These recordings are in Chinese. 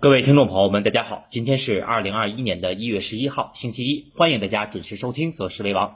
各位听众朋友们，大家好，今天是二零二一年的一月十一号，星期一，欢迎大家准时收听《择时为王》。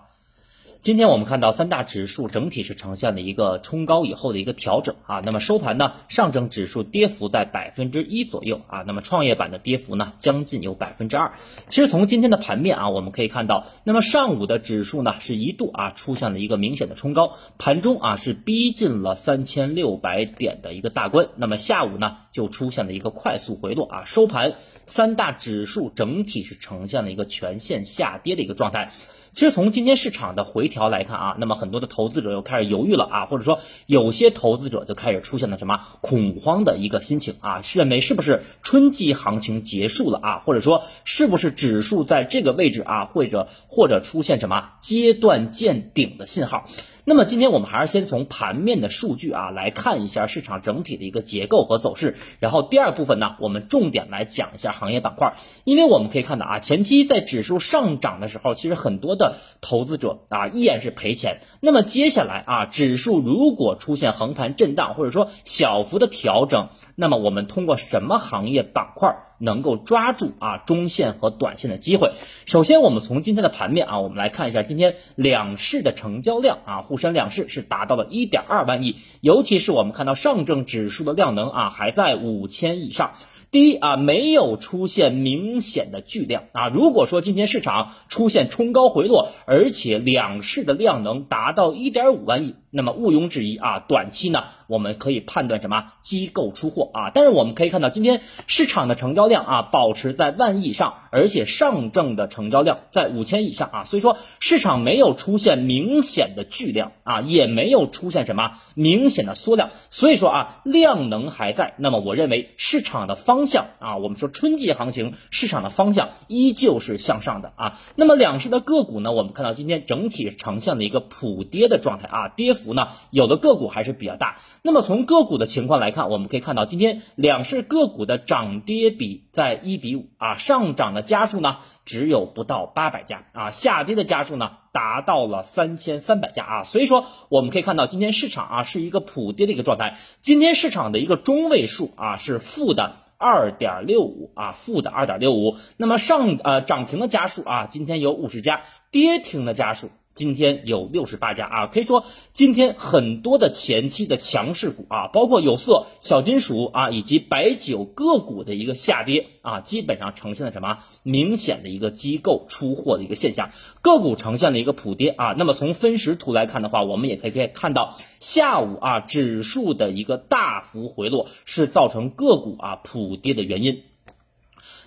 今天我们看到三大指数整体是呈现了一个冲高以后的一个调整啊，那么收盘呢，上证指数跌幅在百分之一左右啊，那么创业板的跌幅呢将近有百分之二。其实从今天的盘面啊，我们可以看到，那么上午的指数呢是一度啊出现了一个明显的冲高，盘中啊是逼近了三千六百点的一个大关，那么下午呢就出现了一个快速回落啊，收盘三大指数整体是呈现了一个全线下跌的一个状态。其实从今天市场的回条来看啊，那么很多的投资者又开始犹豫了啊，或者说有些投资者就开始出现了什么恐慌的一个心情啊，是认为是不是春季行情结束了啊，或者说是不是指数在这个位置啊，或者或者出现什么阶段见顶的信号？那么今天我们还是先从盘面的数据啊来看一下市场整体的一个结构和走势，然后第二部分呢，我们重点来讲一下行业板块，因为我们可以看到啊，前期在指数上涨的时候，其实很多的投资者啊依然是赔钱。那么接下来啊，指数如果出现横盘震荡或者说小幅的调整，那么我们通过什么行业板块？能够抓住啊中线和短线的机会。首先，我们从今天的盘面啊，我们来看一下今天两市的成交量啊，沪深两市是达到了一点二万亿，尤其是我们看到上证指数的量能啊还在五千以上。第一啊，没有出现明显的巨量啊。如果说今天市场出现冲高回落，而且两市的量能达到一点五万亿。那么毋庸置疑啊，短期呢，我们可以判断什么机构出货啊。但是我们可以看到，今天市场的成交量啊，保持在万亿以上，而且上证的成交量在五千以上啊。所以说，市场没有出现明显的巨量啊，也没有出现什么明显的缩量。所以说啊，量能还在。那么我认为市场的方向啊，我们说春季行情市场的方向依旧是向上的啊。那么两市的个股呢，我们看到今天整体呈现了一个普跌的状态啊，跌幅。呢，有的个股还是比较大。那么从个股的情况来看，我们可以看到今天两市个股的涨跌比在一比五啊，上涨的家数呢只有不到八百家啊，下跌的家数呢达到了三千三百家啊。所以说我们可以看到今天市场啊是一个普跌的一个状态。今天市场的一个中位数啊是负的二点六五啊，负的二点六五。那么上呃涨停的家数啊，今天有五十家，跌停的家数。今天有六十八家啊，可以说今天很多的前期的强势股啊，包括有色、小金属啊，以及白酒个股的一个下跌啊，基本上呈现了什么明显的一个机构出货的一个现象，个股呈现了一个普跌啊。那么从分时图来看的话，我们也可以可以看到下午啊指数的一个大幅回落是造成个股啊普跌的原因。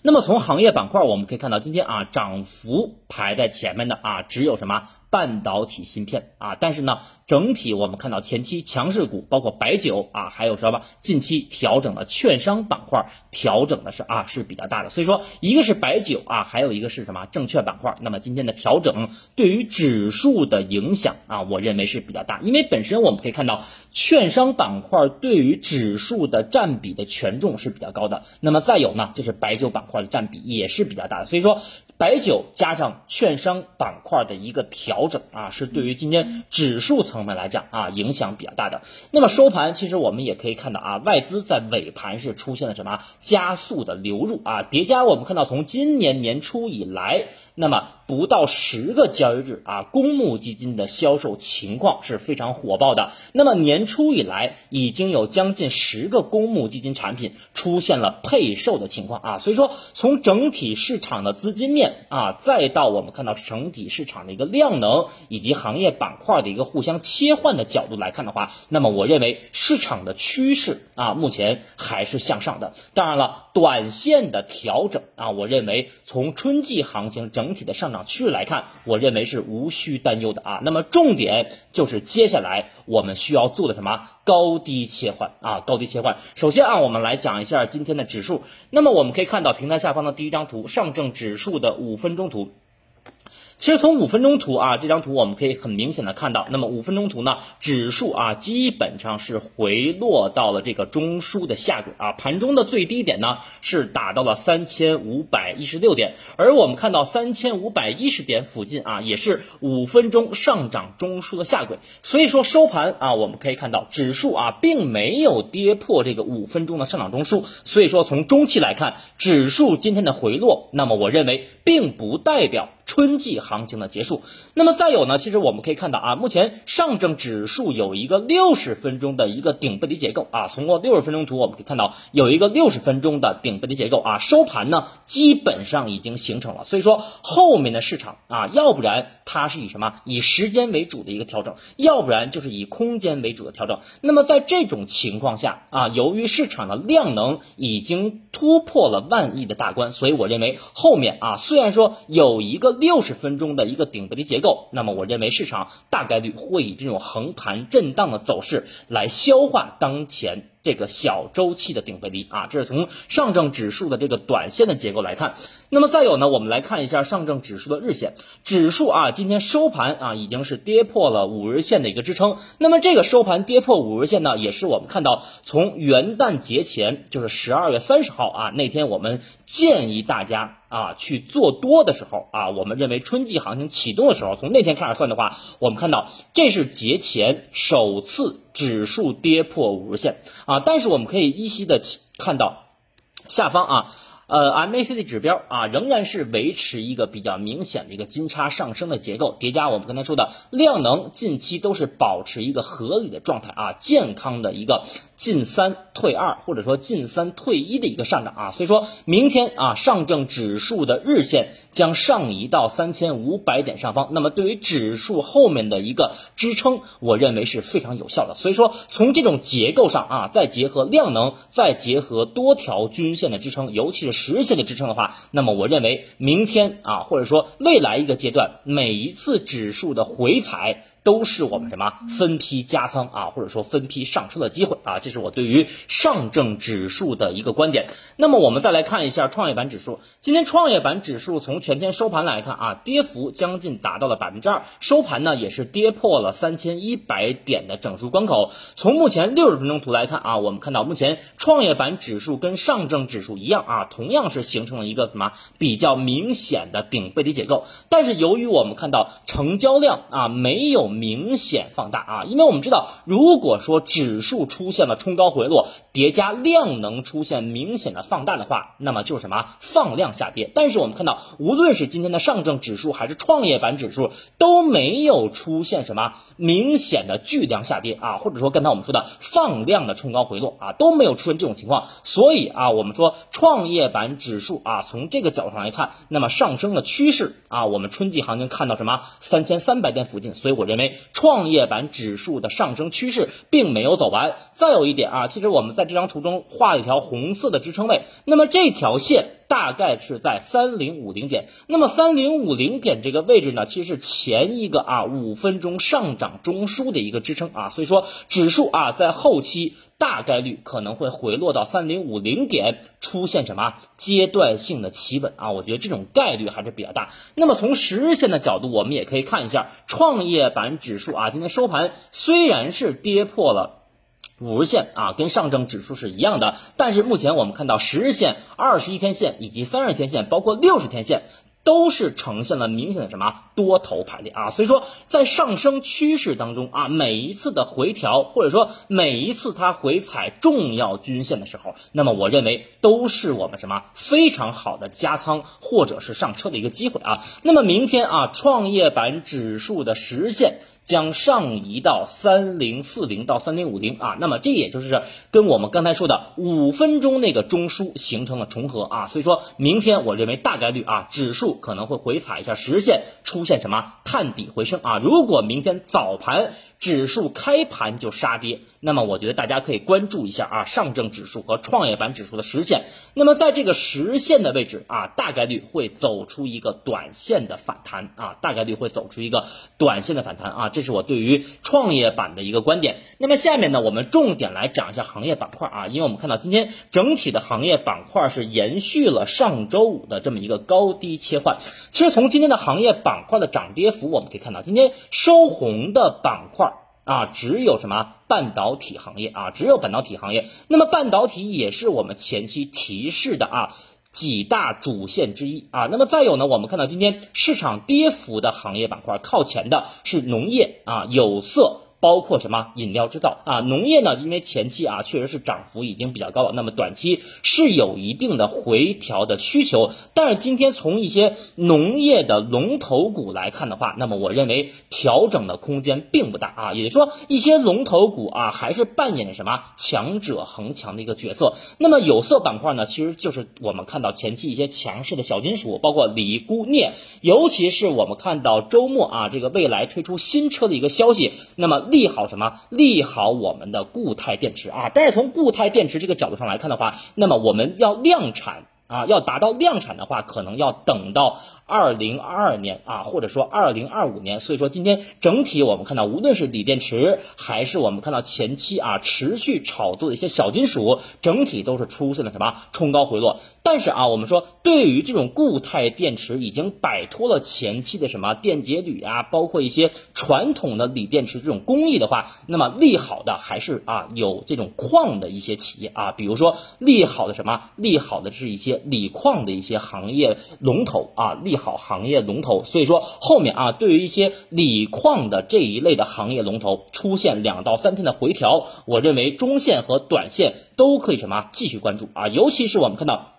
那么从行业板块我们可以看到，今天啊涨幅排在前面的啊只有什么？半导体芯片啊，但是呢，整体我们看到前期强势股，包括白酒啊，还有什么近期调整的券商板块，调整的是啊是比较大的。所以说，一个是白酒啊，还有一个是什么证券板块。那么今天的调整对于指数的影响啊，我认为是比较大，因为本身我们可以看到券商板块对于指数的占比的权重是比较高的。那么再有呢，就是白酒板块的占比也是比较大的。所以说。白酒加上券商板块的一个调整啊，是对于今天指数层面来讲啊，影响比较大的。那么收盘，其实我们也可以看到啊，外资在尾盘是出现了什么加速的流入啊，叠加我们看到从今年年初以来，那么不到十个交易日啊，公募基金的销售情况是非常火爆的。那么年初以来，已经有将近十个公募基金产品出现了配售的情况啊，所以说从整体市场的资金面。啊，再到我们看到整体市场的一个量能以及行业板块的一个互相切换的角度来看的话，那么我认为市场的趋势啊，目前还是向上的。当然了，短线的调整啊，我认为从春季行情整体的上涨趋势来看，我认为是无需担忧的啊。那么重点就是接下来我们需要做的什么？高低切换啊，高低切换。首先啊，我们来讲一下今天的指数。那么我们可以看到平台下方的第一张图，上证指数的五分钟图。其实从五分钟图啊，这张图我们可以很明显的看到，那么五分钟图呢，指数啊基本上是回落到了这个中枢的下轨啊，盘中的最低点呢是达到了三千五百一十六点，而我们看到三千五百一十点附近啊，也是五分钟上涨中枢的下轨，所以说收盘啊，我们可以看到指数啊并没有跌破这个五分钟的上涨中枢，所以说从中期来看，指数今天的回落，那么我认为并不代表。春季行情的结束，那么再有呢？其实我们可以看到啊，目前上证指数有一个六十分钟的一个顶背离结构啊。从过六十分钟图，我们可以看到有一个六十分钟的顶背离结构啊。收盘呢，基本上已经形成了。所以说后面的市场啊，要不然它是以什么？以时间为主的一个调整，要不然就是以空间为主的调整。那么在这种情况下啊，由于市场的量能已经突破了万亿的大关，所以我认为后面啊，虽然说有一个。六十分钟的一个顶背离结构，那么我认为市场大概率会以这种横盘震荡的走势来消化当前。这个小周期的顶背离啊，这是从上证指数的这个短线的结构来看。那么再有呢，我们来看一下上证指数的日线，指数啊今天收盘啊已经是跌破了五日线的一个支撑。那么这个收盘跌破五日线呢，也是我们看到从元旦节前，就是十二月三十号啊那天，我们建议大家啊去做多的时候啊，我们认为春季行情启动的时候，从那天开始算的话，我们看到这是节前首次。指数跌破五日线啊，但是我们可以依稀的看到下方啊，呃，MACD 指标啊仍然是维持一个比较明显的一个金叉上升的结构，叠加我们刚才说的量能近期都是保持一个合理的状态啊，健康的一个。进三退二，或者说进三退一的一个上涨啊，所以说明天啊，上证指数的日线将上移到三千五百点上方，那么对于指数后面的一个支撑，我认为是非常有效的。所以说从这种结构上啊，再结合量能，再结合多条均线的支撑，尤其是持续的支撑的话，那么我认为明天啊，或者说未来一个阶段，每一次指数的回踩。都是我们什么分批加仓啊，或者说分批上车的机会啊，这是我对于上证指数的一个观点。那么我们再来看一下创业板指数，今天创业板指数从全天收盘来看啊，跌幅将近达到了百分之二，收盘呢也是跌破了三千一百点的整数关口。从目前六十分钟图来看啊，我们看到目前创业板指数跟上证指数一样啊，同样是形成了一个什么比较明显的顶背离结构，但是由于我们看到成交量啊没有。明显放大啊，因为我们知道，如果说指数出现了冲高回落，叠加量能出现明显的放大的话，那么就是什么放量下跌。但是我们看到，无论是今天的上证指数还是创业板指数，都没有出现什么明显的巨量下跌啊，或者说刚才我们说的放量的冲高回落啊，都没有出现这种情况。所以啊，我们说创业板指数啊，从这个角度上来看，那么上升的趋势啊，我们春季行情看到什么三千三百点附近，所以我认为创业板指数的上升趋势并没有走完。再有一点啊，其实我们在这张图中画了一条红色的支撑位，那么这条线大概是在三零五零点。那么三零五零点这个位置呢，其实是前一个啊五分钟上涨中枢的一个支撑啊。所以说指数啊在后期大概率可能会回落到三零五零点，出现什么阶段性的企稳啊？我觉得这种概率还是比较大。那么从十日线的角度，我们也可以看一下创业板。指数啊，今天收盘虽然是跌破了五日线啊，跟上证指数是一样的，但是目前我们看到十日线、二十一天线以及三十天线，包括六十天线，都是呈现了明显的什么多头排列啊。所以说，在上升趋势当中啊，每一次的回调或者说每一次它回踩重要均线的时候，那么我认为都是我们什么非常好的加仓或者是上车的一个机会啊。那么明天啊，创业板指数的实现。将上移到三零四零到三零五零啊，那么这也就是跟我们刚才说的五分钟那个中枢形成了重合啊，所以说明天我认为大概率啊，指数可能会回踩一下实现，出现什么探底回升啊。如果明天早盘指数开盘就杀跌，那么我觉得大家可以关注一下啊，上证指数和创业板指数的实线。那么在这个实线的位置啊，大概率会走出一个短线的反弹啊，大概率会走出一个短线的反弹啊，这是我对于创业板的一个观点。那么下面呢，我们重点来讲一下行业板块啊，因为我们看到今天整体的行业板块是延续了上周五的这么一个高低切换。其实从今天的行业板块的涨跌幅，我们可以看到，今天收红的板块啊，只有什么半导体行业啊，只有半导体行业。那么半导体也是我们前期提示的啊几大主线之一啊。那么再有呢，我们看到今天市场跌幅的行业板块靠前的是农业啊、有色。包括什么饮料制造啊，农业呢？因为前期啊确实是涨幅已经比较高了，那么短期是有一定的回调的需求。但是今天从一些农业的龙头股来看的话，那么我认为调整的空间并不大啊，也就是说一些龙头股啊还是扮演着什么强者恒强的一个角色。那么有色板块呢，其实就是我们看到前期一些强势的小金属，包括锂、钴、镍，尤其是我们看到周末啊这个未来推出新车的一个消息，那么。利好什么？利好我们的固态电池啊！但是从固态电池这个角度上来看的话，那么我们要量产啊，要达到量产的话，可能要等到。二零二二年啊，或者说二零二五年，所以说今天整体我们看到，无论是锂电池，还是我们看到前期啊持续炒作的一些小金属，整体都是出现了什么冲高回落。但是啊，我们说对于这种固态电池，已经摆脱了前期的什么电解铝啊，包括一些传统的锂电池这种工艺的话，那么利好的还是啊有这种矿的一些企业啊，比如说利好的什么利好的是一些锂矿的一些行业龙头啊利。好行业龙头，所以说后面啊，对于一些锂矿的这一类的行业龙头出现两到三天的回调，我认为中线和短线都可以什么继续关注啊，尤其是我们看到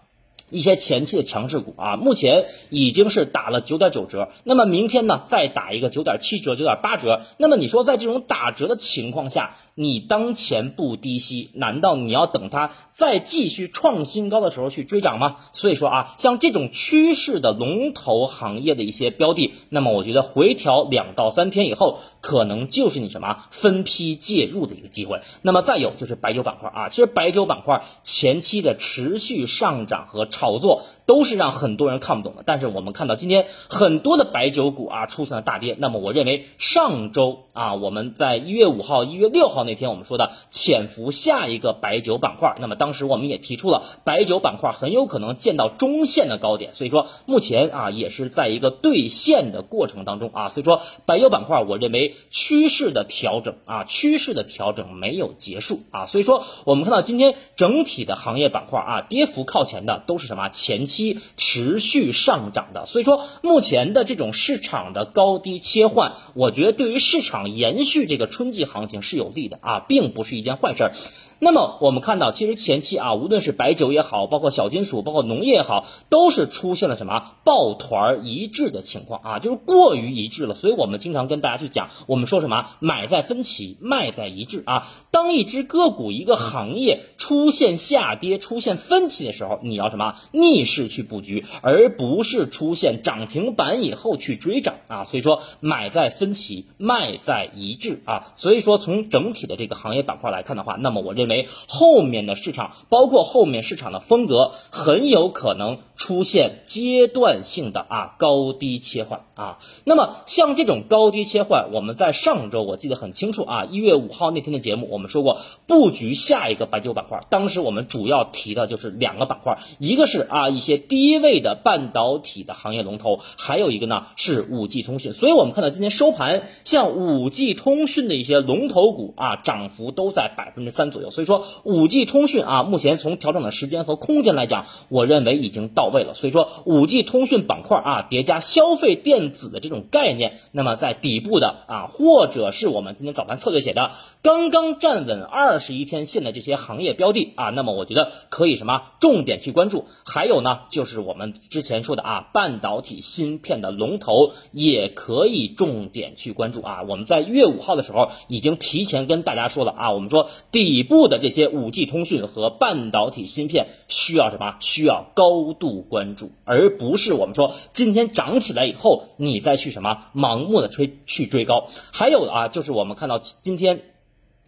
一些前期的强势股啊，目前已经是打了九点九折，那么明天呢再打一个九点七折、九点八折，那么你说在这种打折的情况下？你当前不低吸，难道你要等它再继续创新高的时候去追涨吗？所以说啊，像这种趋势的龙头行业的一些标的，那么我觉得回调两到三天以后，可能就是你什么分批介入的一个机会。那么再有就是白酒板块啊，其实白酒板块前期的持续上涨和炒作都是让很多人看不懂的。但是我们看到今天很多的白酒股啊出现了大跌，那么我认为上周啊我们在一月五号、一月六号。那天我们说的潜伏下一个白酒板块，那么当时我们也提出了白酒板块很有可能见到中线的高点，所以说目前啊也是在一个兑现的过程当中啊，所以说白酒板块我认为趋势的调整啊趋势的调整没有结束啊，所以说我们看到今天整体的行业板块啊跌幅靠前的都是什么前期持续上涨的，所以说目前的这种市场的高低切换，我觉得对于市场延续这个春季行情是有利的。啊，并不是一件坏事儿。那么我们看到，其实前期啊，无论是白酒也好，包括小金属，包括农业也好，都是出现了什么抱团一致的情况啊，就是过于一致了。所以我们经常跟大家去讲，我们说什么买在分歧，卖在一致啊。当一只个股、一个行业出现下跌、出现分歧的时候，你要什么逆势去布局，而不是出现涨停板以后去追涨啊。所以说，买在分歧，卖在一致啊。所以说，从整体的这个行业板块来看的话，那么我认。为后面的市场，包括后面市场的风格，很有可能出现阶段性的啊高低切换啊。那么像这种高低切换，我们在上周我记得很清楚啊，一月五号那天的节目，我们说过布局下一个白酒板块。当时我们主要提的就是两个板块，一个是啊一些低位的半导体的行业龙头，还有一个呢是五 G 通讯。所以我们看到今天收盘，像五 G 通讯的一些龙头股啊，涨幅都在百分之三左右。所以说，五 G 通讯啊，目前从调整的时间和空间来讲，我认为已经到到位了。所以说，五 G 通讯板块啊，叠加消费电子的这种概念，那么在底部的啊，或者是我们今天早盘策略写的刚刚站稳二十一天线的这些行业标的啊，那么我觉得可以什么重点去关注。还有呢，就是我们之前说的啊，半导体芯片的龙头也可以重点去关注啊。我们在月五号的时候已经提前跟大家说了啊，我们说底部。的这些五 G 通讯和半导体芯片需要什么？需要高度关注，而不是我们说今天涨起来以后你再去什么盲目的追去追高。还有啊，就是我们看到今天。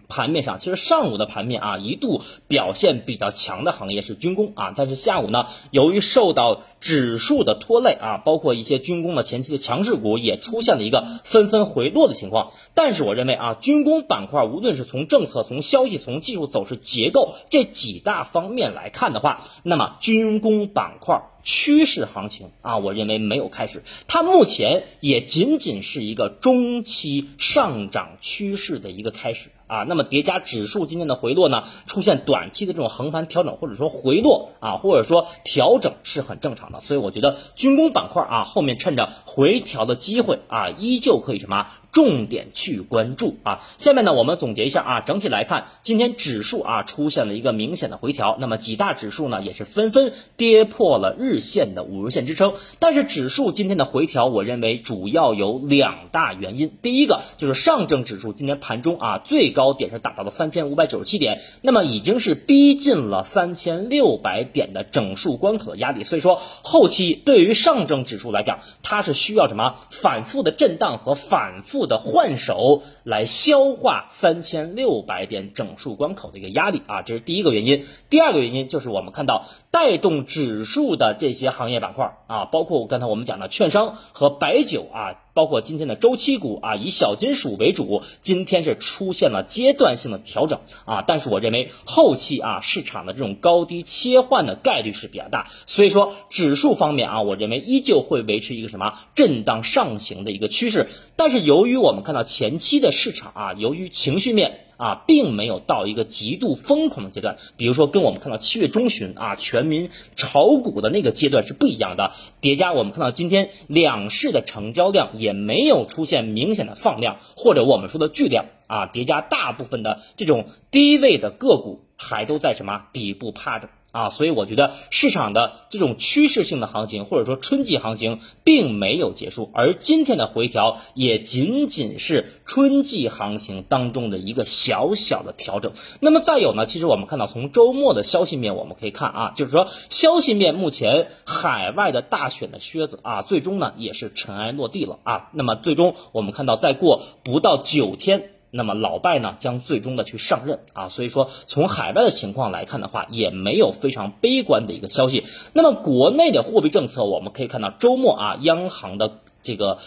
盘面上，其实上午的盘面啊，一度表现比较强的行业是军工啊，但是下午呢，由于受到指数的拖累啊，包括一些军工的前期的强势股也出现了一个纷纷回落的情况。但是我认为啊，军工板块无论是从政策、从消息、从技术走势、结构这几大方面来看的话，那么军工板块。趋势行情啊，我认为没有开始，它目前也仅仅是一个中期上涨趋势的一个开始啊。那么叠加指数今天的回落呢，出现短期的这种横盘调整或者说回落啊，或者说调整是很正常的。所以我觉得军工板块啊，后面趁着回调的机会啊，依旧可以什么？重点去关注啊！下面呢，我们总结一下啊，整体来看，今天指数啊出现了一个明显的回调，那么几大指数呢也是纷纷跌破了日线的五日线支撑。但是指数今天的回调，我认为主要有两大原因。第一个就是上证指数今天盘中啊最高点是达到了三千五百九十七点，那么已经是逼近了三千六百点的整数关口的压力。所以说，后期对于上证指数来讲，它是需要什么反复的震荡和反复。的换手来消化三千六百点整数关口的一个压力啊，这是第一个原因。第二个原因就是我们看到带动指数的这些行业板块啊，包括刚才我们讲的券商和白酒啊。包括今天的周期股啊，以小金属为主，今天是出现了阶段性的调整啊，但是我认为后期啊市场的这种高低切换的概率是比较大，所以说指数方面啊，我认为依旧会维持一个什么震荡上行的一个趋势，但是由于我们看到前期的市场啊，由于情绪面。啊，并没有到一个极度疯狂的阶段，比如说跟我们看到七月中旬啊，全民炒股的那个阶段是不一样的。叠加我们看到今天两市的成交量也没有出现明显的放量，或者我们说的巨量啊，叠加大部分的这种低位的个股还都在什么底部趴着。啊，所以我觉得市场的这种趋势性的行情，或者说春季行情，并没有结束，而今天的回调也仅仅是春季行情当中的一个小小的调整。那么再有呢，其实我们看到从周末的消息面，我们可以看啊，就是说消息面目前海外的大选的靴子啊，最终呢也是尘埃落地了啊。那么最终我们看到，再过不到九天。那么老拜呢将最终的去上任啊，所以说从海外的情况来看的话，也没有非常悲观的一个消息。那么国内的货币政策，我们可以看到周末啊，央行的这个。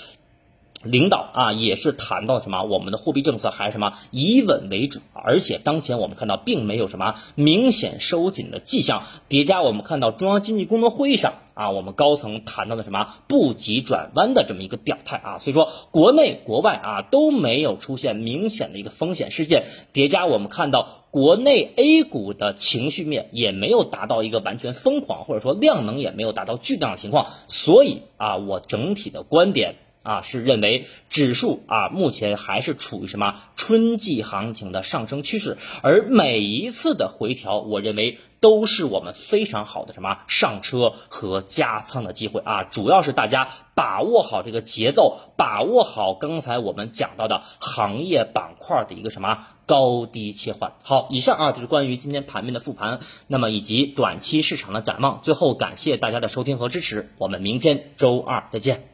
领导啊，也是谈到什么？我们的货币政策还是什么以稳为主，而且当前我们看到并没有什么明显收紧的迹象。叠加我们看到中央经济工作会议上啊，我们高层谈到的什么不急转弯的这么一个表态啊，所以说国内国外啊都没有出现明显的一个风险事件。叠加我们看到国内 A 股的情绪面也没有达到一个完全疯狂，或者说量能也没有达到巨量的情况。所以啊，我整体的观点。啊，是认为指数啊，目前还是处于什么春季行情的上升趋势，而每一次的回调，我认为都是我们非常好的什么上车和加仓的机会啊，主要是大家把握好这个节奏，把握好刚才我们讲到的行业板块的一个什么高低切换。好，以上啊就是关于今天盘面的复盘，那么以及短期市场的展望。最后感谢大家的收听和支持，我们明天周二再见。